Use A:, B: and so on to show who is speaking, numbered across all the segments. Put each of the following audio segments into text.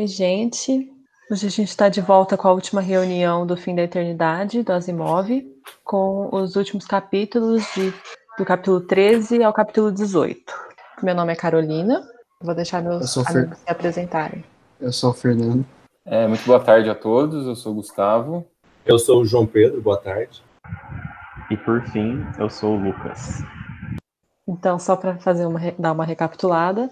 A: Oi, gente. Hoje a gente está de volta com a última reunião do Fim da Eternidade, do Asimov, com os últimos capítulos de, do capítulo 13 ao capítulo 18. Meu nome é Carolina. Vou deixar meus amigos
B: Fer-
A: se apresentarem.
B: Eu sou o Fernando.
C: É, muito boa tarde a todos, eu sou o Gustavo.
D: Eu sou o João Pedro, boa tarde.
E: E por fim, eu sou o Lucas.
A: Então, só para fazer uma, dar uma recapitulada,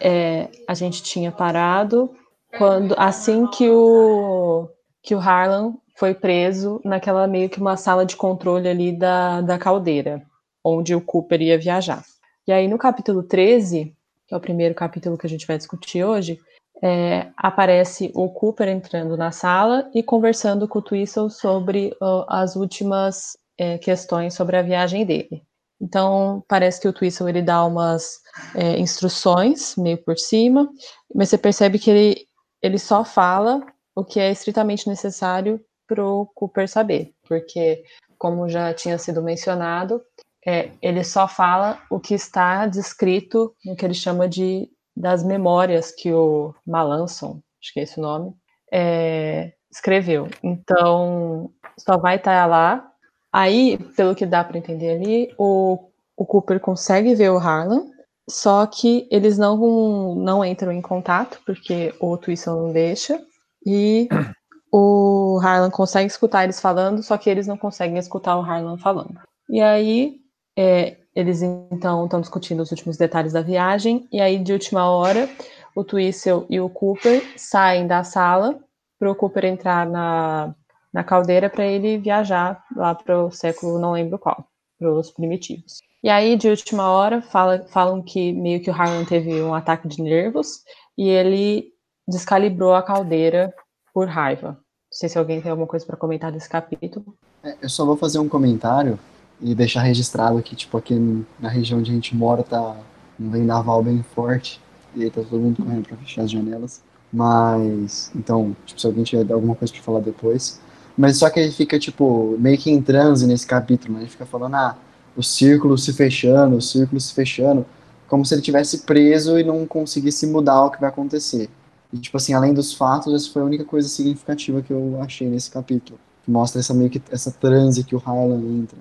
A: é, a gente tinha parado quando assim que o que o Harlan foi preso naquela meio que uma sala de controle ali da, da caldeira, onde o Cooper ia viajar. E aí no capítulo 13, que é o primeiro capítulo que a gente vai discutir hoje, é, aparece o Cooper entrando na sala e conversando com o Twistle sobre ó, as últimas é, questões sobre a viagem dele. Então, parece que o Twistle ele dá umas é, instruções, meio por cima, mas você percebe que ele, ele só fala o que é estritamente necessário para o Cooper saber, porque, como já tinha sido mencionado, é, ele só fala o que está descrito no que ele chama de das memórias que o Malanson, acho que é esse o nome, é, escreveu. Então, só vai estar lá Aí, pelo que dá para entender ali, o, o Cooper consegue ver o Harlan, só que eles não, não entram em contato, porque o Twistle não deixa, e o Harlan consegue escutar eles falando, só que eles não conseguem escutar o Harlan falando. E aí, é, eles então estão discutindo os últimos detalhes da viagem, e aí, de última hora, o Twistle e o Cooper saem da sala para o Cooper entrar na, na caldeira para ele viajar lá para o século não lembro qual, para os primitivos. E aí, de última hora, fala, falam que meio que o Harlan teve um ataque de nervos e ele descalibrou a caldeira por raiva. Não sei se alguém tem alguma coisa para comentar desse capítulo.
B: É, Eu só vou fazer um comentário e deixar registrado que, tipo, aqui na região onde a gente mora tá um vendaval bem forte e aí tá todo mundo correndo pra fechar as janelas. Mas, então, tipo, se alguém tiver alguma coisa pra falar depois. Mas só que ele fica, tipo, meio que em transe nesse capítulo, né? Ele fica falando, ah, o círculo se fechando, o círculo se fechando, como se ele tivesse preso e não conseguisse mudar o que vai acontecer. E, tipo assim, além dos fatos, essa foi a única coisa significativa que eu achei nesse capítulo. Que mostra essa meio que essa transe que o Harlan entra.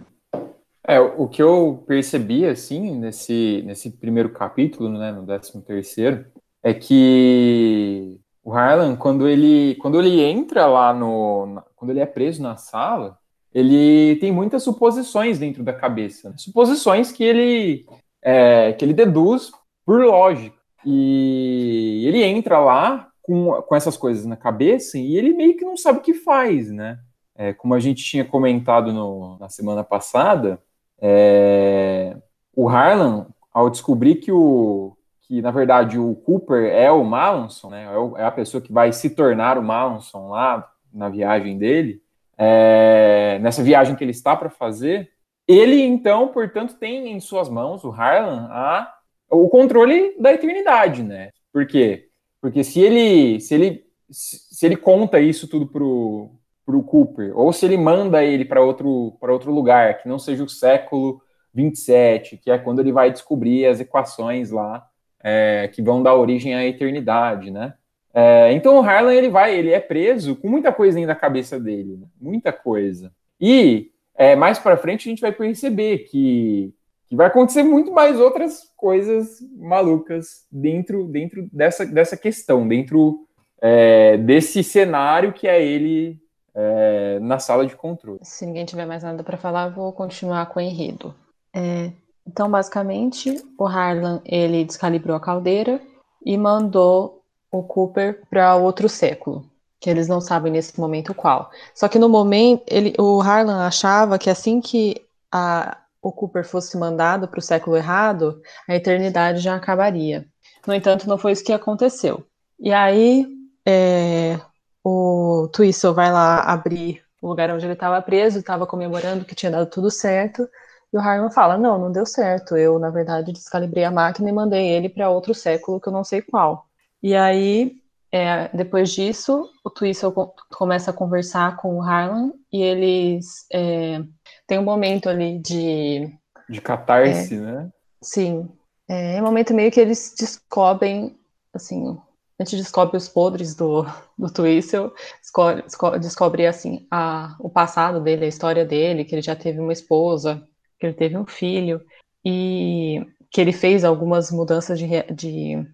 C: É, o que eu percebi, assim, nesse, nesse primeiro capítulo, né, no 13 terceiro, é que o Harlan, quando ele, quando ele entra lá no... quando ele é preso na sala, ele tem muitas suposições dentro da cabeça. né? Suposições que ele, é, que ele deduz por lógica. E ele entra lá com, com essas coisas na cabeça e ele meio que não sabe o que faz, né? É, como a gente tinha comentado no- na semana passada, é, o Harlan, ao descobrir que o que na verdade o Cooper é o Malanson, né, é, é a pessoa que vai se tornar o Malanson lá na viagem dele, é, nessa viagem que ele está para fazer, ele então, portanto, tem em suas mãos o Harlan a, o controle da eternidade, né? Por quê? Porque se ele se ele se ele conta isso tudo pro pro Cooper, ou se ele manda ele para outro outro lugar, que não seja o século 27, que é quando ele vai descobrir as equações lá é, que vão dar origem à eternidade, né? É, então o Harlan ele vai, ele é preso com muita coisa dentro da cabeça dele, né? muita coisa. E é, mais para frente a gente vai perceber que, que vai acontecer muito mais outras coisas malucas dentro, dentro dessa, dessa questão, dentro é, desse cenário que é ele é, na sala de controle.
A: Se ninguém tiver mais nada para falar, vou continuar com o enredo. É, então, basicamente, o Harlan ele descalibrou a caldeira e mandou o Cooper para outro século, que eles não sabem nesse momento qual. Só que no momento, ele, o Harlan achava que assim que a, o Cooper fosse mandado para o século errado, a eternidade já acabaria. No entanto, não foi isso que aconteceu. E aí, é, o Twistle vai lá abrir o lugar onde ele estava preso, estava comemorando que tinha dado tudo certo. E o Harlan fala: Não, não deu certo. Eu, na verdade, descalibrei a máquina e mandei ele para outro século que eu não sei qual. E aí, é, depois disso, o Twistle começa a conversar com o Harlan e eles é, têm um momento ali de.
C: De catarse, é, né?
A: Sim. É um momento meio que eles descobrem, assim, a gente descobre os podres do, do Twistle, descobre, descobre assim, a, o passado dele, a história dele, que ele já teve uma esposa, que ele teve um filho, e que ele fez algumas mudanças de, de,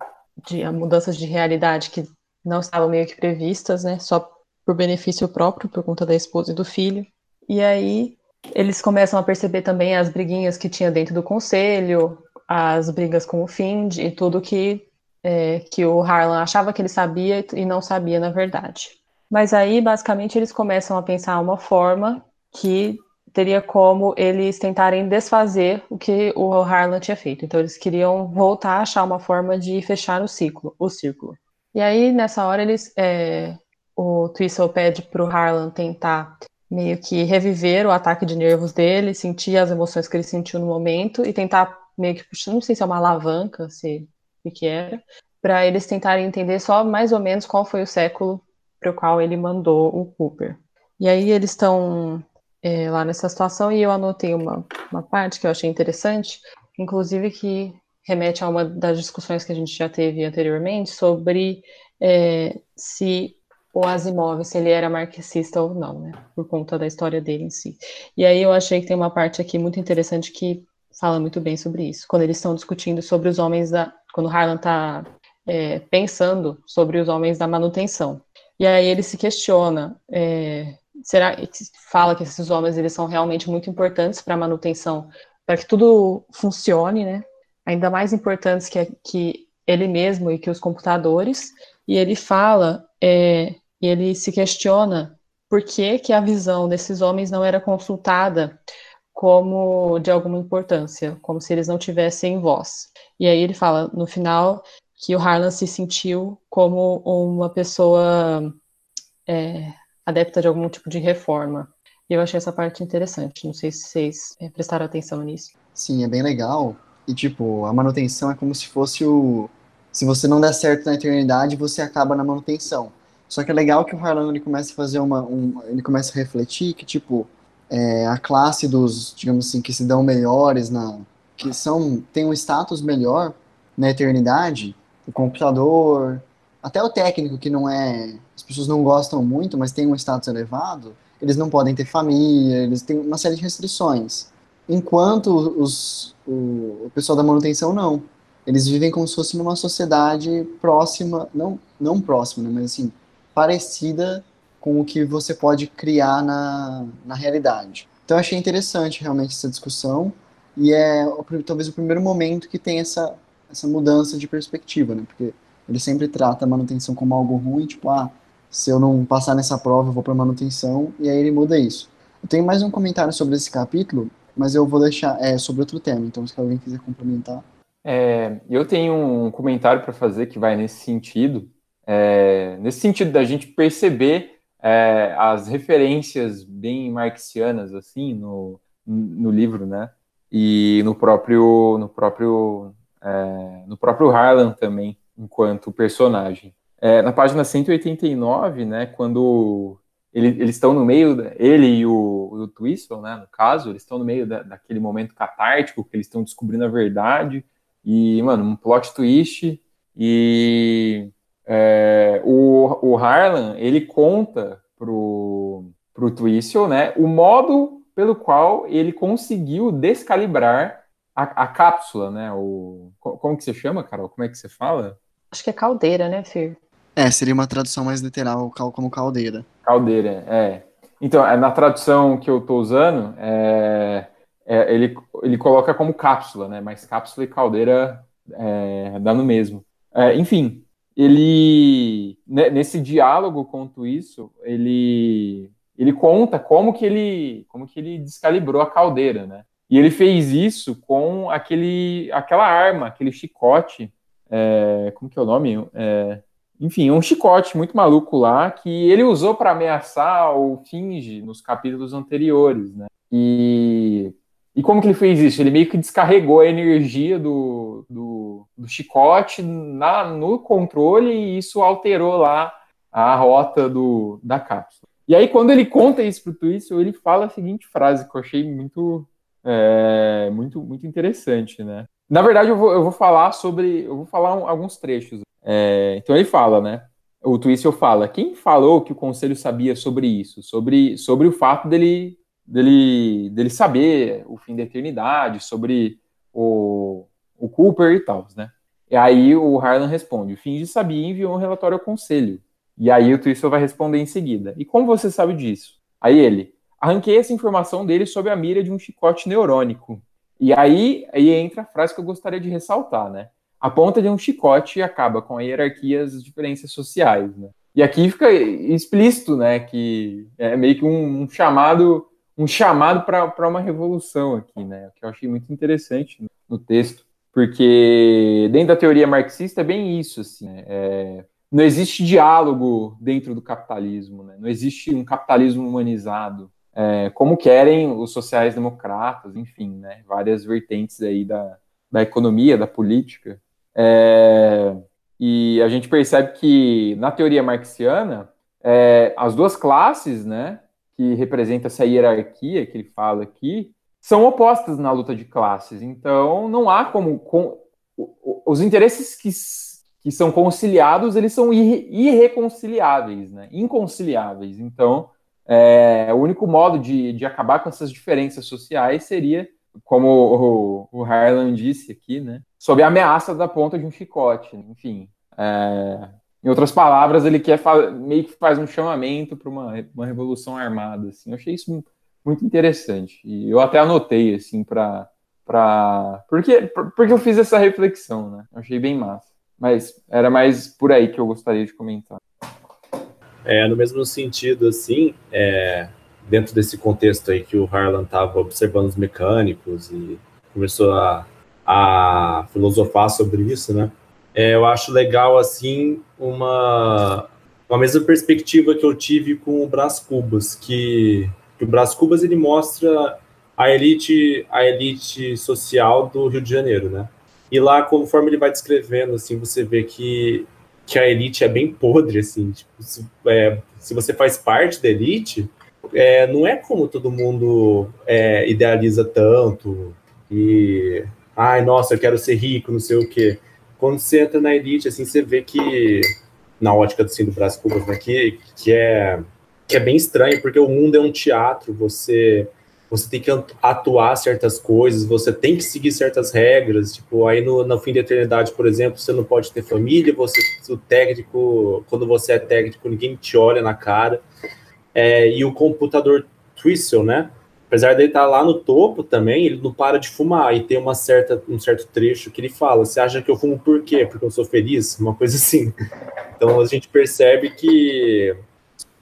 A: de mudanças de realidade que não estavam meio que previstas, né, só por benefício próprio, por conta da esposa e do filho. E aí eles começam a perceber também as briguinhas que tinha dentro do conselho, as brigas com o Find e tudo que, é, que o Harlan achava que ele sabia e não sabia na verdade. Mas aí, basicamente, eles começam a pensar uma forma que teria como eles tentarem desfazer o que o Harlan tinha feito. Então, eles queriam voltar a achar uma forma de fechar o ciclo, o círculo. E aí, nessa hora, eles, é, o Twistle pede para o Harlan tentar meio que reviver o ataque de nervos dele, sentir as emoções que ele sentiu no momento e tentar meio que puxando, não sei se é uma alavanca, se o que era, para eles tentarem entender só mais ou menos qual foi o século para o qual ele mandou o Cooper. E aí eles estão é, lá nessa situação e eu anotei uma, uma parte que eu achei interessante, inclusive que remete a uma das discussões que a gente já teve anteriormente sobre é, se o Asimov, se ele era marxista ou não, né, por conta da história dele em si. E aí eu achei que tem uma parte aqui muito interessante que fala muito bem sobre isso. Quando eles estão discutindo sobre os homens da. Quando Harlan está é, pensando sobre os homens da manutenção. E aí ele se questiona. É, será fala que esses homens eles são realmente muito importantes para a manutenção, para que tudo funcione, né? Ainda mais importantes que, que ele mesmo e que os computadores. E ele fala, é, e ele se questiona por que, que a visão desses homens não era consultada como de alguma importância, como se eles não tivessem voz. E aí ele fala no final que o Harlan se sentiu como uma pessoa é, adepta de algum tipo de reforma. E eu achei essa parte interessante. Não sei se vocês é, prestaram atenção nisso.
B: Sim, é bem legal. E tipo, a manutenção é como se fosse o. Se você não der certo na eternidade, você acaba na manutenção. Só que é legal que o Harlan ele começa a fazer uma. Um, ele começa a refletir que, tipo, é, a classe dos, digamos assim, que se dão melhores na, que são tem um status melhor na eternidade, o computador, até o técnico que não é, as pessoas não gostam muito, mas tem um status elevado, eles não podem ter família, eles têm uma série de restrições. Enquanto os, o, o pessoal da manutenção não. Eles vivem como se fosse numa sociedade próxima, não, não próxima, né, mas assim, parecida com o que você pode criar na, na realidade. Então, eu achei interessante realmente essa discussão e é talvez o primeiro momento que tem essa, essa mudança de perspectiva, né? Porque ele sempre trata a manutenção como algo ruim, tipo, ah, se eu não passar nessa prova, eu vou para manutenção, e aí ele muda isso. Eu tenho mais um comentário sobre esse capítulo, mas eu vou deixar é, sobre outro tema, então se alguém quiser complementar.
C: É, eu tenho um comentário para fazer que vai nesse sentido, é, nesse sentido da gente perceber é, as referências bem marxianas assim no, no livro, né? E no próprio no próprio é, no próprio Harlan também enquanto personagem. É, na página 189, né, quando ele, eles estão no meio, ele e o, o Twistle, né, no caso, eles estão no meio da, daquele momento catártico que eles estão descobrindo a verdade e, mano, um plot twist e é, o, o Harlan, ele conta pro, pro Twistle, né, o modo pelo qual ele conseguiu descalibrar a, a cápsula, né, o, como que você chama, Carol? Como é que você fala?
A: Acho que é caldeira, né, Fir?
B: É, seria uma tradução mais literal, como caldeira.
C: Caldeira, é. Então, é, na tradução que eu estou usando, é, é, ele, ele coloca como cápsula, né? Mas cápsula e caldeira é, dá no mesmo. É, enfim, ele nesse diálogo com isso, ele ele conta como que ele como que ele descalibrou a caldeira, né? E ele fez isso com aquele aquela arma, aquele chicote é, como que é o nome? É, enfim, um chicote muito maluco lá que ele usou para ameaçar o Finge nos capítulos anteriores, né? E, e como que ele fez isso? Ele meio que descarregou a energia do, do, do chicote na, no controle e isso alterou lá a rota do, da cápsula. E aí, quando ele conta isso pro Twistle, ele fala a seguinte frase que eu achei muito, é, muito, muito interessante, né? Na verdade, eu vou, eu vou falar sobre. Eu vou falar um, alguns trechos. É, então ele fala, né? O Twistle fala: quem falou que o conselho sabia sobre isso? Sobre, sobre o fato dele, dele, dele saber o fim da eternidade, sobre o, o Cooper e tal, né? E aí o Harlan responde: o Finge sabia e enviou um relatório ao conselho. E aí o Twistle vai responder em seguida: e como você sabe disso? Aí ele: arranquei essa informação dele sob a mira de um chicote neurônico. E aí, aí entra a frase que eu gostaria de ressaltar, né? A ponta de um chicote acaba com a hierarquia as diferenças sociais, né? E aqui fica explícito, né, que é meio que um, um chamado um chamado para uma revolução aqui, né? Que eu achei muito interessante no, no texto, porque dentro da teoria marxista é bem isso, assim, né? é, não existe diálogo dentro do capitalismo, né? Não existe um capitalismo humanizado, é, como querem os sociais-democratas, enfim, né, várias vertentes aí da, da economia, da política. É, e a gente percebe que, na teoria marxiana, é, as duas classes, né, que representa essa hierarquia que ele fala aqui, são opostas na luta de classes. Então, não há como. Com, os interesses que, que são conciliados, eles são irreconciliáveis, né, inconciliáveis. Então, é, o único modo de, de acabar com essas diferenças sociais seria, como o, o Harlan disse aqui, né, sob a ameaça da ponta de um chicote. Enfim, é, em outras palavras, ele quer meio que faz um chamamento para uma, uma revolução armada. Assim. Eu achei isso muito interessante e eu até anotei assim para para porque porque eu fiz essa reflexão, né? Eu achei bem massa. Mas era mais por aí que eu gostaria de comentar.
D: É, no mesmo sentido, assim, é, dentro desse contexto aí que o Harlan estava observando os mecânicos e começou a, a filosofar sobre isso, né? É, eu acho legal, assim, uma, uma mesma perspectiva que eu tive com o Brás Cubas, que, que o Brás Cubas, ele mostra a elite, a elite social do Rio de Janeiro, né? E lá, conforme ele vai descrevendo, assim, você vê que que a elite é bem podre, assim. Tipo, se, é, se você faz parte da elite, é, não é como todo mundo é, idealiza tanto e ai, nossa, eu quero ser rico, não sei o quê. Quando você entra na elite, assim, você vê que na ótica do Brasil Cubas, né, que, que é que é bem estranho, porque o mundo é um teatro, você você tem que atuar certas coisas, você tem que seguir certas regras, tipo, aí no, no fim da eternidade, por exemplo, você não pode ter família, você, o técnico, quando você é técnico, ninguém te olha na cara, é, e o computador Twistle, né, apesar dele estar lá no topo também, ele não para de fumar, e tem uma certa, um certo trecho que ele fala, você acha que eu fumo por quê? Porque eu sou feliz? Uma coisa assim. Então a gente percebe que,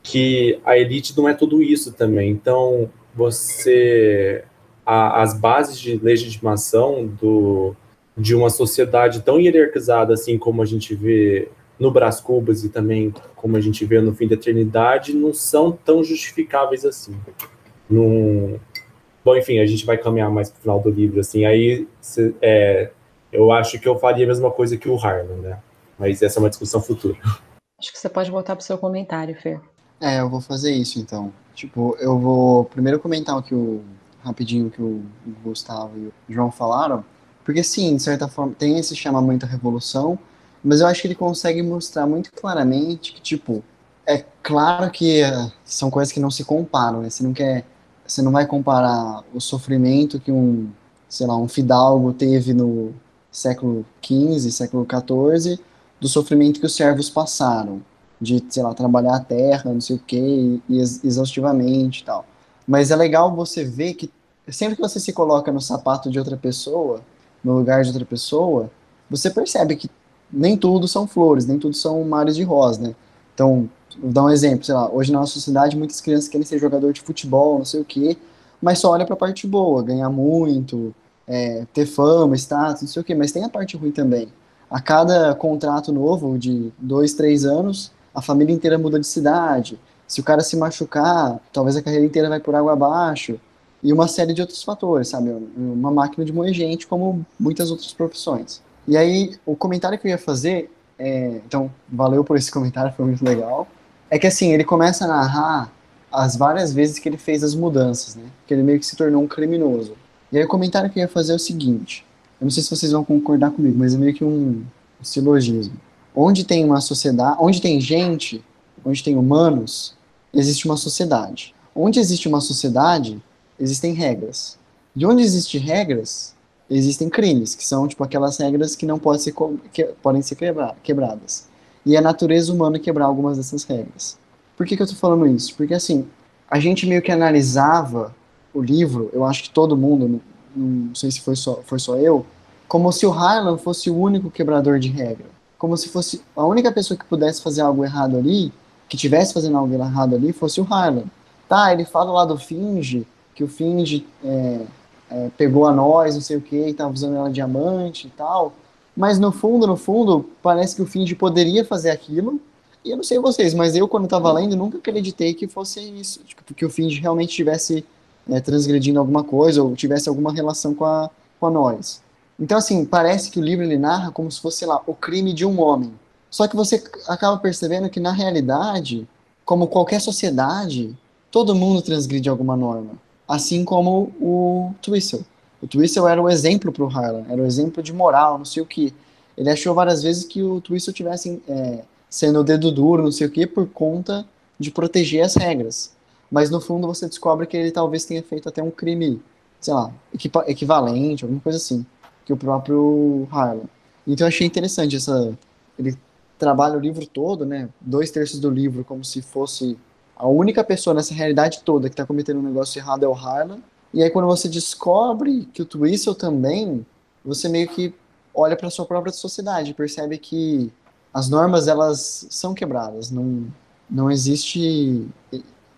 D: que a elite não é tudo isso também, então você a, as bases de legitimação do, de uma sociedade tão hierarquizada assim como a gente vê no Brás Cubas e também como a gente vê no fim da eternidade não são tão justificáveis assim. Num... Bom, enfim, a gente vai caminhar mais para o final do livro, assim, aí cê, é, eu acho que eu faria a mesma coisa que o Harlan, né? Mas essa é uma discussão futura.
A: Acho que você pode voltar para o seu comentário, Fer.
B: É, eu vou fazer isso então. Tipo, eu vou primeiro comentar o que o rapidinho que o Gustavo e o João falaram, porque sim, de certa forma tem esse chamamento à revolução, mas eu acho que ele consegue mostrar muito claramente que tipo é claro que uh, são coisas que não se comparam, né? Você não quer, você não vai comparar o sofrimento que um, sei lá, um fidalgo teve no século XV, século XIV, do sofrimento que os servos passaram de, sei lá, trabalhar a terra, não sei o quê, e, exaustivamente e tal. Mas é legal você ver que sempre que você se coloca no sapato de outra pessoa, no lugar de outra pessoa, você percebe que nem tudo são flores, nem tudo são mares de rosa, né? Então, vou dar um exemplo, sei lá, hoje na nossa sociedade muitas crianças querem ser jogador de futebol, não sei o quê, mas só olha para a parte boa, ganhar muito, é, ter fama, status, não sei o quê, mas tem a parte ruim também. a cada contrato novo de dois, três anos, a família inteira muda de cidade. Se o cara se machucar, talvez a carreira inteira vai por água abaixo. E uma série de outros fatores, sabe? Uma máquina de moer gente, como muitas outras profissões. E aí, o comentário que eu ia fazer, é, então, valeu por esse comentário, foi muito legal. É que assim, ele começa a narrar as várias vezes que ele fez as mudanças, né? Que ele meio que se tornou um criminoso. E aí o comentário que eu ia fazer é o seguinte: eu não sei se vocês vão concordar comigo, mas é meio que um, silogismo. Onde tem uma sociedade, onde tem gente, onde tem humanos, existe uma sociedade. Onde existe uma sociedade, existem regras. De onde existem regras, existem crimes, que são tipo aquelas regras que não podem ser, que, podem ser quebra, quebradas. E é a natureza humana quebrar algumas dessas regras. Por que, que eu estou falando isso? Porque assim, a gente meio que analisava o livro, eu acho que todo mundo, não, não sei se foi só, foi só eu, como se o Harlan fosse o único quebrador de regra. Como se fosse a única pessoa que pudesse fazer algo errado ali, que tivesse fazendo algo errado ali, fosse o Harlan. Tá, ele fala lá do Finge, que o Finge é, é, pegou a nós, não sei o que, tava usando ela diamante e tal. Mas no fundo, no fundo, parece que o Finge poderia fazer aquilo. E eu não sei vocês, mas eu, quando estava lendo, nunca acreditei que fosse isso. Tipo, que o Finge realmente estivesse é, transgredindo alguma coisa ou tivesse alguma relação com a, com a nós. Então, assim, parece que o livro ele narra como se fosse, sei lá, o crime de um homem. Só que você acaba percebendo que, na realidade, como qualquer sociedade, todo mundo transgride alguma norma. Assim como o Twistle. O Twistle era o exemplo para o Harlan, era o exemplo de moral, não sei o que. Ele achou várias vezes que o Twistle tivesse é, sendo o dedo duro, não sei o que, por conta de proteger as regras. Mas no fundo você descobre que ele talvez tenha feito até um crime, sei lá, equivalente, alguma coisa assim, que o próprio Harlan. Então eu achei interessante essa. Ele trabalha o livro todo, né? Dois terços do livro como se fosse a única pessoa nessa realidade toda que está cometendo um negócio errado é o Harlan. E aí quando você descobre que o Twistle também, você meio que olha para sua própria sociedade, percebe que as normas elas são quebradas, não não existe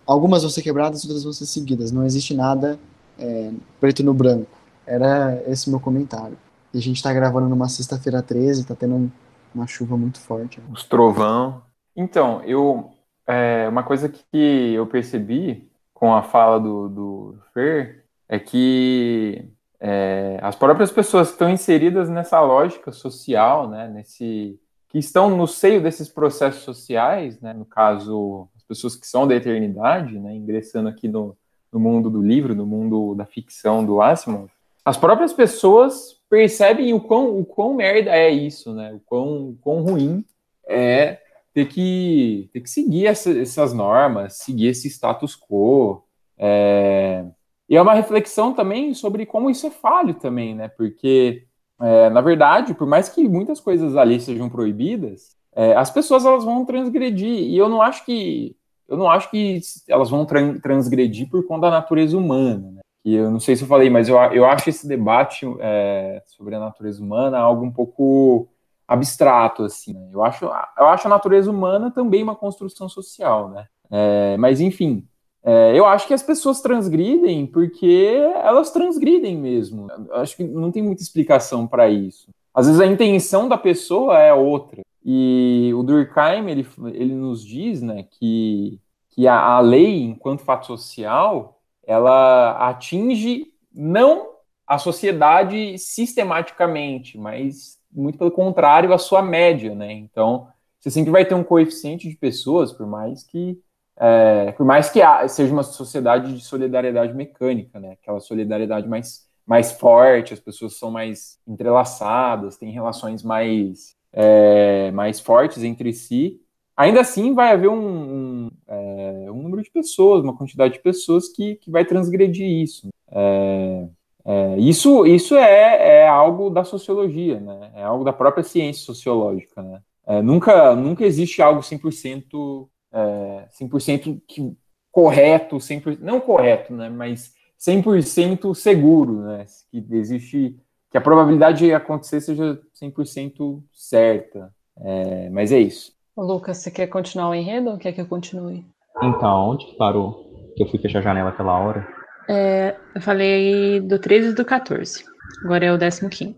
B: algumas vão ser quebradas, outras vão ser seguidas, não existe nada é, preto no branco. Era esse meu comentário. E a gente está gravando numa sexta-feira 13, está tendo um, uma chuva muito forte.
C: Os trovão. Então, eu é, uma coisa que eu percebi com a fala do, do Fer é que é, as próprias pessoas que estão inseridas nessa lógica social, né, nesse, que estão no seio desses processos sociais, né, no caso, as pessoas que são da eternidade, né, ingressando aqui no, no mundo do livro, no mundo da ficção do Asimov, as próprias pessoas percebem o quão, o quão merda é isso, né, o quão, o quão ruim é ter que, ter que seguir essa, essas normas, seguir esse status quo. É... E é uma reflexão também sobre como isso é falho também, né? Porque, é, na verdade, por mais que muitas coisas ali sejam proibidas, é, as pessoas elas vão transgredir. E eu não acho que eu não acho que elas vão transgredir por conta da natureza humana. Né? E eu não sei se eu falei, mas eu, eu acho esse debate é, sobre a natureza humana algo um pouco abstrato, assim. Né? Eu, acho, eu acho a natureza humana também uma construção social, né? É, mas, enfim, é, eu acho que as pessoas transgridem porque elas transgridem mesmo. Eu acho que não tem muita explicação para isso. Às vezes a intenção da pessoa é outra. E o Durkheim, ele, ele nos diz né, que, que a, a lei, enquanto fato social, ela atinge não a sociedade sistematicamente, mas muito pelo contrário, a sua média, né? Então, você sempre vai ter um coeficiente de pessoas, por mais que é, por mais que seja uma sociedade de solidariedade mecânica, né? Aquela solidariedade mais, mais forte, as pessoas são mais entrelaçadas, têm relações mais, é, mais fortes entre si. Ainda assim, vai haver um, um, é, um, número de pessoas, uma quantidade de pessoas que, que vai transgredir isso. É, é, isso isso é, é algo da sociologia, né? É algo da própria ciência sociológica, né? É, nunca, nunca existe algo 100%, é, 100% que, correto, 100%, não correto, né? Mas 100% seguro, né? Que existe, que a probabilidade de acontecer seja 100% certa. É, mas é isso.
A: Lucas, você quer continuar o enredo ou quer que eu continue?
E: Então, onde que parou? Que eu fui fechar a janela aquela hora?
A: É, eu falei do 13 e do 14. Agora é o 15.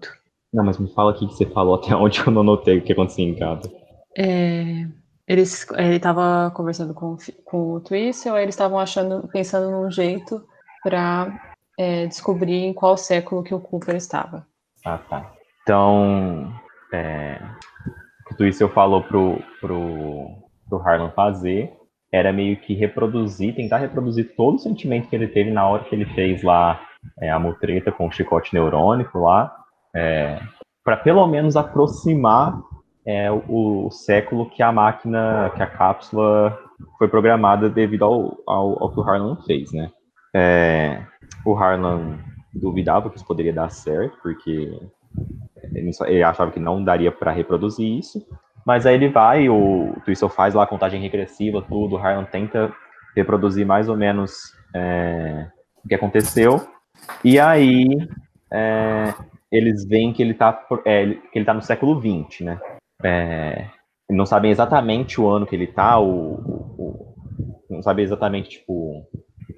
E: Não, mas me fala aqui que você falou até onde eu não notei o que acontecia em cada.
A: É, eles, ele estava conversando com, com o Twistle, aí eles estavam achando, pensando num jeito para descobrir em qual século que o Cooper estava.
E: Ah, tá. Então, é, que o Twistle falou pro, pro, pro Harlan fazer era meio que reproduzir, tentar reproduzir todo o sentimento que ele teve na hora que ele fez lá é, a mutreta com o chicote neurônico lá, é, para pelo menos aproximar é, o, o século que a máquina, que a cápsula foi programada devido ao, ao, ao que o Harlan fez, né? É, o Harlan duvidava que isso poderia dar certo, porque ele, achava que não daria para reproduzir isso. Mas aí ele vai, o Twistle faz lá a contagem regressiva, tudo, o Harlan tenta reproduzir mais ou menos é, o que aconteceu. E aí é, eles veem que ele está que ele tá no século XX, né? É, não sabem exatamente o ano que ele está, o- o- não sabem exatamente tipo o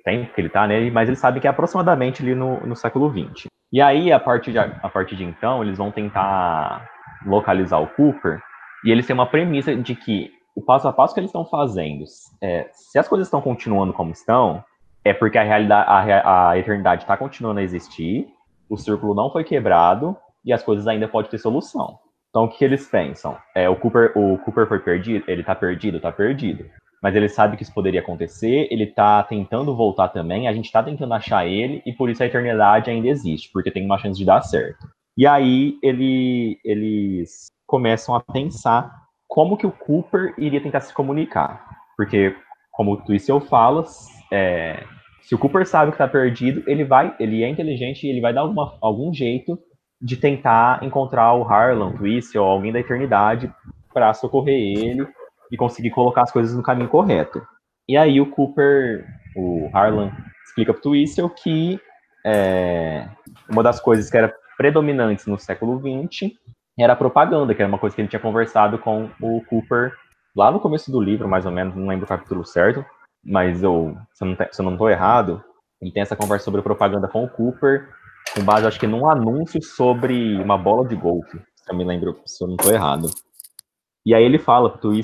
E: tempo que ele está, né? Mas eles sabem que é aproximadamente ali no, no século XX. E aí, a partir, de, a partir de então, eles vão tentar localizar o Cooper e eles têm uma premissa de que o passo a passo que eles estão fazendo, é, se as coisas estão continuando como estão, é porque a realidade, a, a eternidade está continuando a existir, o círculo não foi quebrado e as coisas ainda podem ter solução. Então, o que, eles pensam? É, o Cooper, o Cooper foi perdido, ele tá perdido, tá perdido. Mas ele sabe que isso poderia acontecer, ele tá tentando voltar também, a gente tá tentando achar ele, e por isso a eternidade ainda existe, porque tem uma chance de dar certo. E aí ele, eles começam a pensar como que o Cooper iria tentar se comunicar. Porque, como o Twistle fala, é, se o Cooper sabe que tá perdido, ele vai, ele é inteligente e ele vai dar alguma, algum jeito de tentar encontrar o Harlan, o Twistle, alguém da eternidade para socorrer ele e conseguir colocar as coisas no caminho correto. E aí o Cooper, o Harlan, explica pro Twistle que é, uma das coisas que era predominantes no século XX era a propaganda, que era uma coisa que ele tinha conversado com o Cooper lá no começo do livro, mais ou menos, não lembro o capítulo certo, mas eu, se eu não, tô errado, ele tem essa conversa sobre propaganda com o Cooper, com base, acho que num anúncio sobre uma bola de golfe, se eu me lembro, se eu não tô errado. E aí ele fala pro que,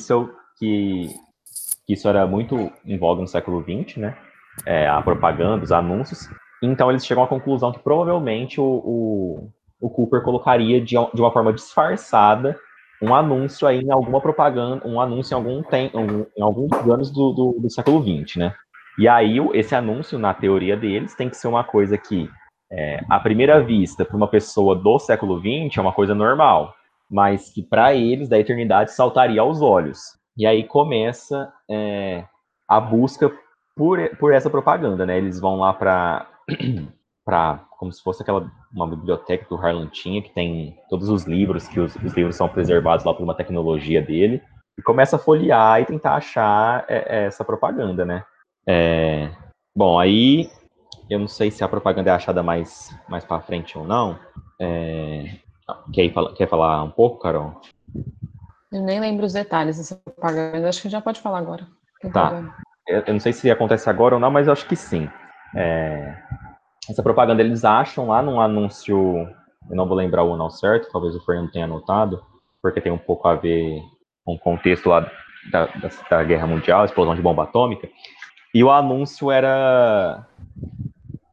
E: que isso era muito em voga no século XX, né? É, a propaganda, os anúncios. Então eles chegam à conclusão que provavelmente o, o, o Cooper colocaria de, de uma forma disfarçada um anúncio aí em alguma propaganda, um anúncio em algum tempo, em alguns anos do, do, do século XX, né? E aí esse anúncio, na teoria deles, tem que ser uma coisa que, é, à primeira vista, para uma pessoa do século XX, é uma coisa normal, mas que para eles, da eternidade, saltaria aos olhos. E aí começa é, a busca por, por essa propaganda, né? Eles vão lá para para como se fosse aquela uma biblioteca que o Harlan tinha, que tem todos os livros, que os, os livros são preservados lá por uma tecnologia dele, e começa a folhear e tentar achar é, é, essa propaganda, né? É, bom, aí eu não sei se a propaganda é achada mais, mais para frente ou não. Quer, fala- quer falar um pouco, Carol?
A: Eu nem lembro os detalhes dessa propaganda, acho que já pode falar agora. Não
E: Tá. eu, eu não sei se acontece agora ou não, mas eu acho que sim. É, essa propaganda eles acham lá num anúncio, eu não vou lembrar o ao certo, talvez o Fernando tenha anotado, porque tem um pouco a ver com o contexto lá da, da, da Guerra Mundial, explosão de bomba atômica. E o anúncio era.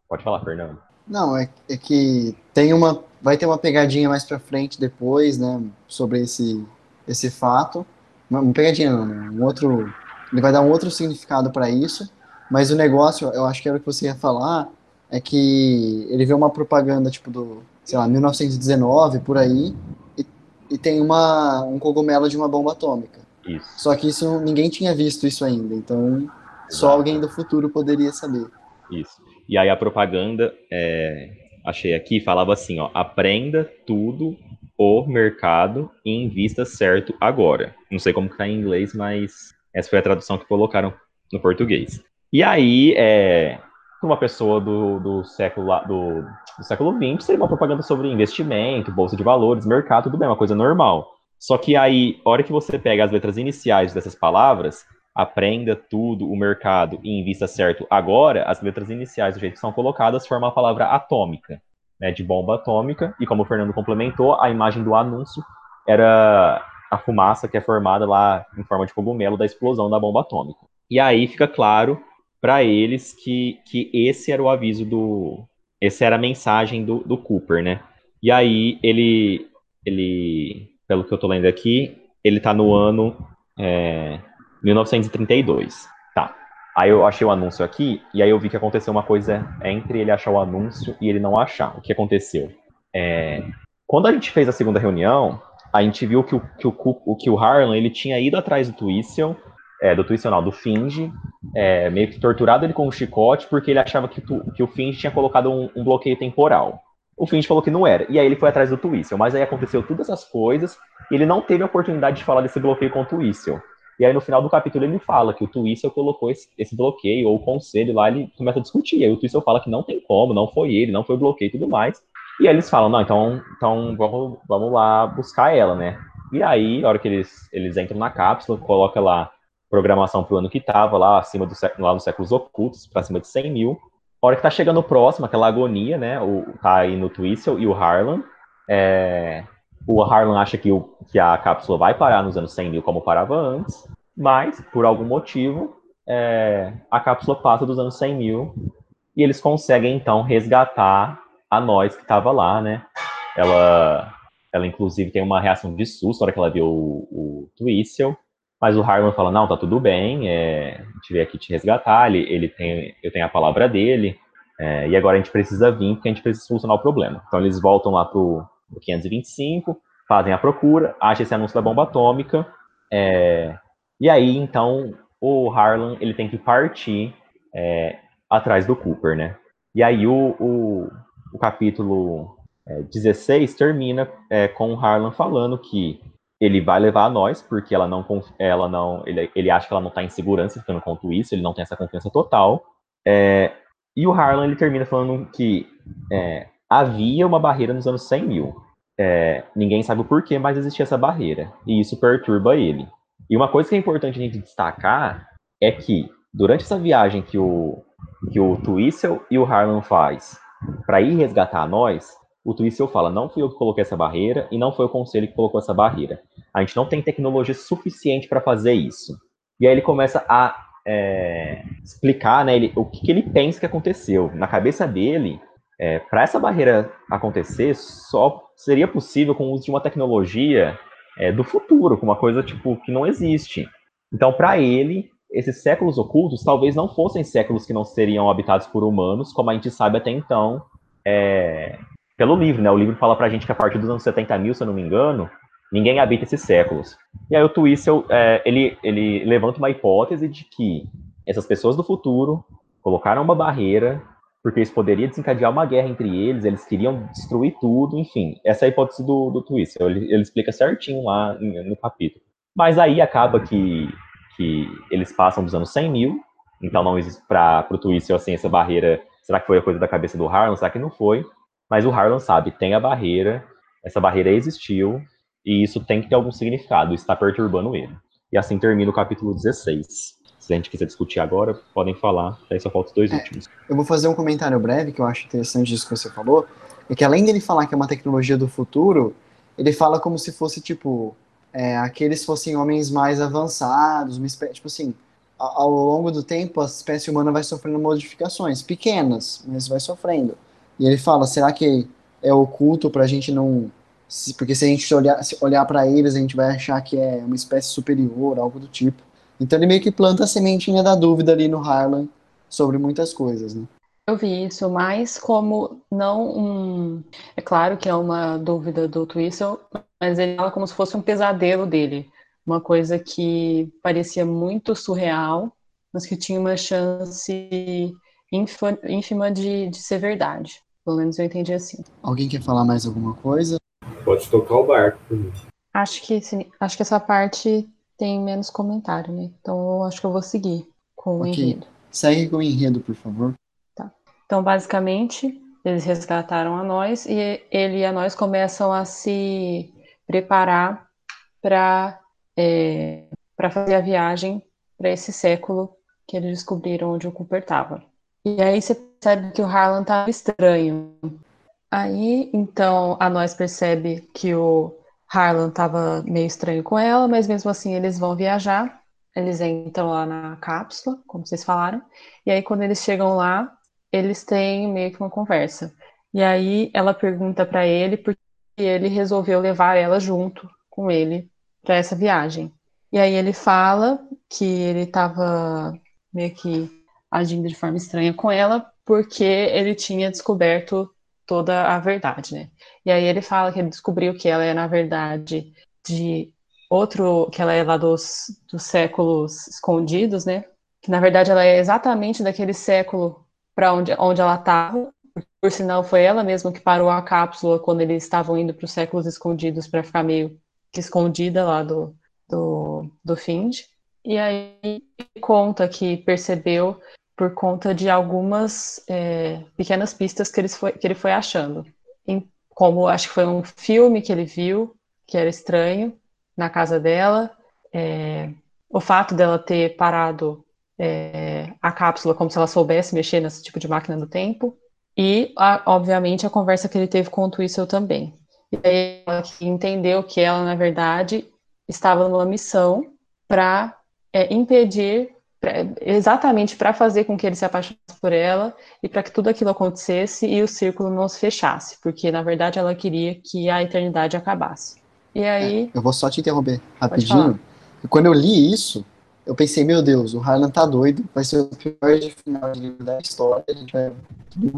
E: Pode falar, Fernando.
B: Não, é, é que tem uma, vai ter uma pegadinha mais pra frente depois, né, sobre esse, esse fato. Uma, pegadinha não, né, um outro, ele vai dar um outro significado para isso, mas o negócio, eu acho que era o que você ia falar, é que ele vê uma propaganda, tipo, do, sei lá, 1919, por aí, e, e tem uma, um cogumelo de uma bomba atômica.
E: Isso.
B: Só que isso, ninguém tinha visto isso ainda, então só
E: Exato.
B: alguém do futuro poderia saber.
E: Isso. E aí a propaganda, é, achei aqui, falava assim, ó, aprenda tudo o mercado e invista certo agora. Não sei como que tá em inglês, mas essa foi a tradução que colocaram no português. E aí, é, uma pessoa do, do século do, do século XX, seria uma propaganda sobre investimento, bolsa de valores, mercado, tudo bem, uma coisa normal. Só que aí, a hora que você pega as letras iniciais dessas palavras, aprenda tudo, o mercado e invista certo agora, as letras iniciais do jeito que são colocadas formam a palavra atômica. né, de bomba atômica, e como o Fernando complementou, a imagem do anúncio era a fumaça que é formada lá em forma de cogumelo da explosão da bomba atômica. E aí fica claro para eles que, que esse era o aviso do. Essa era a mensagem do, do Cooper, né? E aí ele, ele, pelo que eu tô lendo aqui, ele tá no ano é, 1932. Tá. Aí eu achei o anúncio aqui, e aí eu vi que aconteceu uma coisa entre ele achar o anúncio e ele não achar. O que aconteceu? É, quando a gente fez a segunda reunião, a gente viu que o, que o, que o Harlan ele tinha ido atrás do Twistle, é, do Twistle não, do Finge, é, meio que torturado ele com um chicote, porque ele achava que, tu, que o Finge tinha colocado um, um, bloqueio temporal. O Finge falou que não era, e aí ele foi atrás do Twistle, mas aí aconteceu todas essas coisas, e ele não teve a oportunidade de falar desse bloqueio com o Twistle. E aí no final do capítulo ele fala que o Twistle colocou esse, esse, bloqueio, ou o conselho lá, ele começa a discutir, aí o Twistle fala que não tem como, não foi ele, não foi o bloqueio e tudo mais, e aí eles falam, não, então, então vamos, vamos lá buscar ela, né? E aí, na hora que eles, eles entram na cápsula, coloca lá programação pro ano que tava, lá acima do lá nos séculos ocultos, para cima de 100 mil. A hora que tá chegando próximo, aquela agonia, né? O, tá aí no Twistle e o Harlan. É, o Harlan acha que, o, que a cápsula vai parar nos anos 100 mil como parava antes, mas, por algum motivo, é, a cápsula passa dos anos 100 mil e eles conseguem, então, resgatar a nós que estava lá, né? Ela, ela inclusive tem uma reação de susto na hora que ela viu o, o Twistle, mas o Harlan fala, não, tá tudo bem, é, a gente veio aqui te resgatar, ele, ele tem, eu tenho a palavra dele, é, e agora a gente precisa vir porque a gente precisa solucionar o problema. Então eles voltam lá pro, pro 525, fazem a procura, acham esse anúncio da bomba atômica, é, e aí, então, o Harlan, ele tem que partir é, atrás do Cooper, né? E aí o, o, o capítulo é, 16 termina é, com o Harlan falando que ele vai levar a nós, porque ela não, ela não ele, ele acha que ela não está em segurança ficando com isso, ele não tem essa confiança total. É, e o Harlan ele termina falando que é, havia uma barreira nos anos 100 mil. É, ninguém sabe o porquê, mas existia essa barreira. E isso perturba ele. E uma coisa que é importante a gente destacar é que durante essa viagem que o, que o Twistle e o Harlan faz para ir resgatar nós, o Twistle fala, não fui eu que coloquei essa barreira e não foi o conselho que colocou essa barreira. A gente não tem tecnologia suficiente para fazer isso. E aí ele começa a é, explicar né, ele, o que, que, ele pensa que aconteceu. Na cabeça dele, é, para essa barreira acontecer, só seria possível com o uso de uma tecnologia é, do futuro, com uma coisa tipo que não existe. Então, para ele, esses séculos ocultos talvez não fossem séculos que não seriam habitados por humanos, como a gente sabe até então, é, pelo livro, né? O livro fala pra gente que a partir dos anos 70 mil, se eu não me engano, ninguém habita esses séculos. E aí o Twistle, é, ele, ele levanta uma hipótese de que essas pessoas do futuro colocaram uma barreira porque isso poderia desencadear uma guerra entre eles, eles queriam destruir tudo, enfim. Essa é a hipótese do, do Twistle, ele, ele explica certinho lá no capítulo. Mas aí acaba que que eles passam dos anos 100 mil, então não existe para o Twistle assim essa barreira. Será que foi a coisa da cabeça do Harlan? Será que não foi? Mas o Harlan sabe, tem a barreira, essa barreira existiu e isso tem que ter algum significado, está perturbando ele. E assim termina o capítulo 16. Se a gente quiser discutir agora, podem falar, aí só falta os dois é, últimos.
B: Eu vou fazer um comentário breve que eu acho interessante disso que você falou, é que além dele falar que é uma tecnologia do futuro, ele fala como se fosse tipo é, aqueles fossem homens mais avançados, uma espécie, tipo assim, ao longo do tempo a espécie humana vai sofrendo modificações, pequenas, mas vai sofrendo. E ele fala, será que é oculto para a gente não... Se, porque se a gente olhar, se olhar para eles, a gente vai achar que é uma espécie superior, algo do tipo. Então ele meio que planta a sementinha da dúvida ali no Harlan sobre muitas coisas, né?
A: Eu vi isso mais como não um. É claro que é uma dúvida do Twistle, mas ele fala como se fosse um pesadelo dele. Uma coisa que parecia muito surreal, mas que tinha uma chance ínfima de, de ser verdade. Pelo menos eu entendi assim.
B: Alguém quer falar mais alguma coisa?
D: Pode tocar o barco.
A: Acho que, acho que essa parte tem menos comentário, né? Então eu acho que eu vou seguir com o okay. enredo.
B: Segue com o enredo, por favor.
A: Então, basicamente, eles resgataram a nós e ele e a nós começam a se preparar para é, para fazer a viagem para esse século que eles descobriram onde o Cooper estava. E aí você percebe que o Harlan estava estranho. Aí, então, a nós percebe que o Harlan estava meio estranho com ela, mas mesmo assim eles vão viajar. Eles entram lá na cápsula, como vocês falaram. E aí, quando eles chegam lá, eles têm meio que uma conversa. E aí ela pergunta para ele porque ele resolveu levar ela junto com ele para essa viagem. E aí ele fala que ele estava meio que agindo de forma estranha com ela porque ele tinha descoberto toda a verdade, né? E aí ele fala que ele descobriu que ela é na verdade de outro, que ela é lá dos, dos séculos escondidos, né? Que na verdade ela é exatamente daquele século para onde, onde ela estava. Por sinal, foi ela mesma que parou a cápsula quando eles estavam indo para os séculos escondidos para ficar meio que escondida lá do, do, do Find. E aí conta que percebeu por conta de algumas é, pequenas pistas que ele, foi, que ele foi achando. Em, como acho que foi um filme que ele viu, que era estranho, na casa dela. É, o fato dela ter parado é, a cápsula como se ela soubesse mexer nesse tipo de máquina do tempo. E, a, obviamente, a conversa que ele teve com o Twistle também. E aí ela entendeu que ela, na verdade, estava numa missão para é, impedir, exatamente para fazer com que ele se apaixonasse por ela e para que tudo aquilo acontecesse e o círculo não se fechasse, porque, na verdade, ela queria que a eternidade acabasse. E aí.
B: É, eu vou só te interromper rapidinho. Quando eu li isso, eu pensei, meu Deus, o Harlan tá doido, vai ser o pior final da história, a gente vai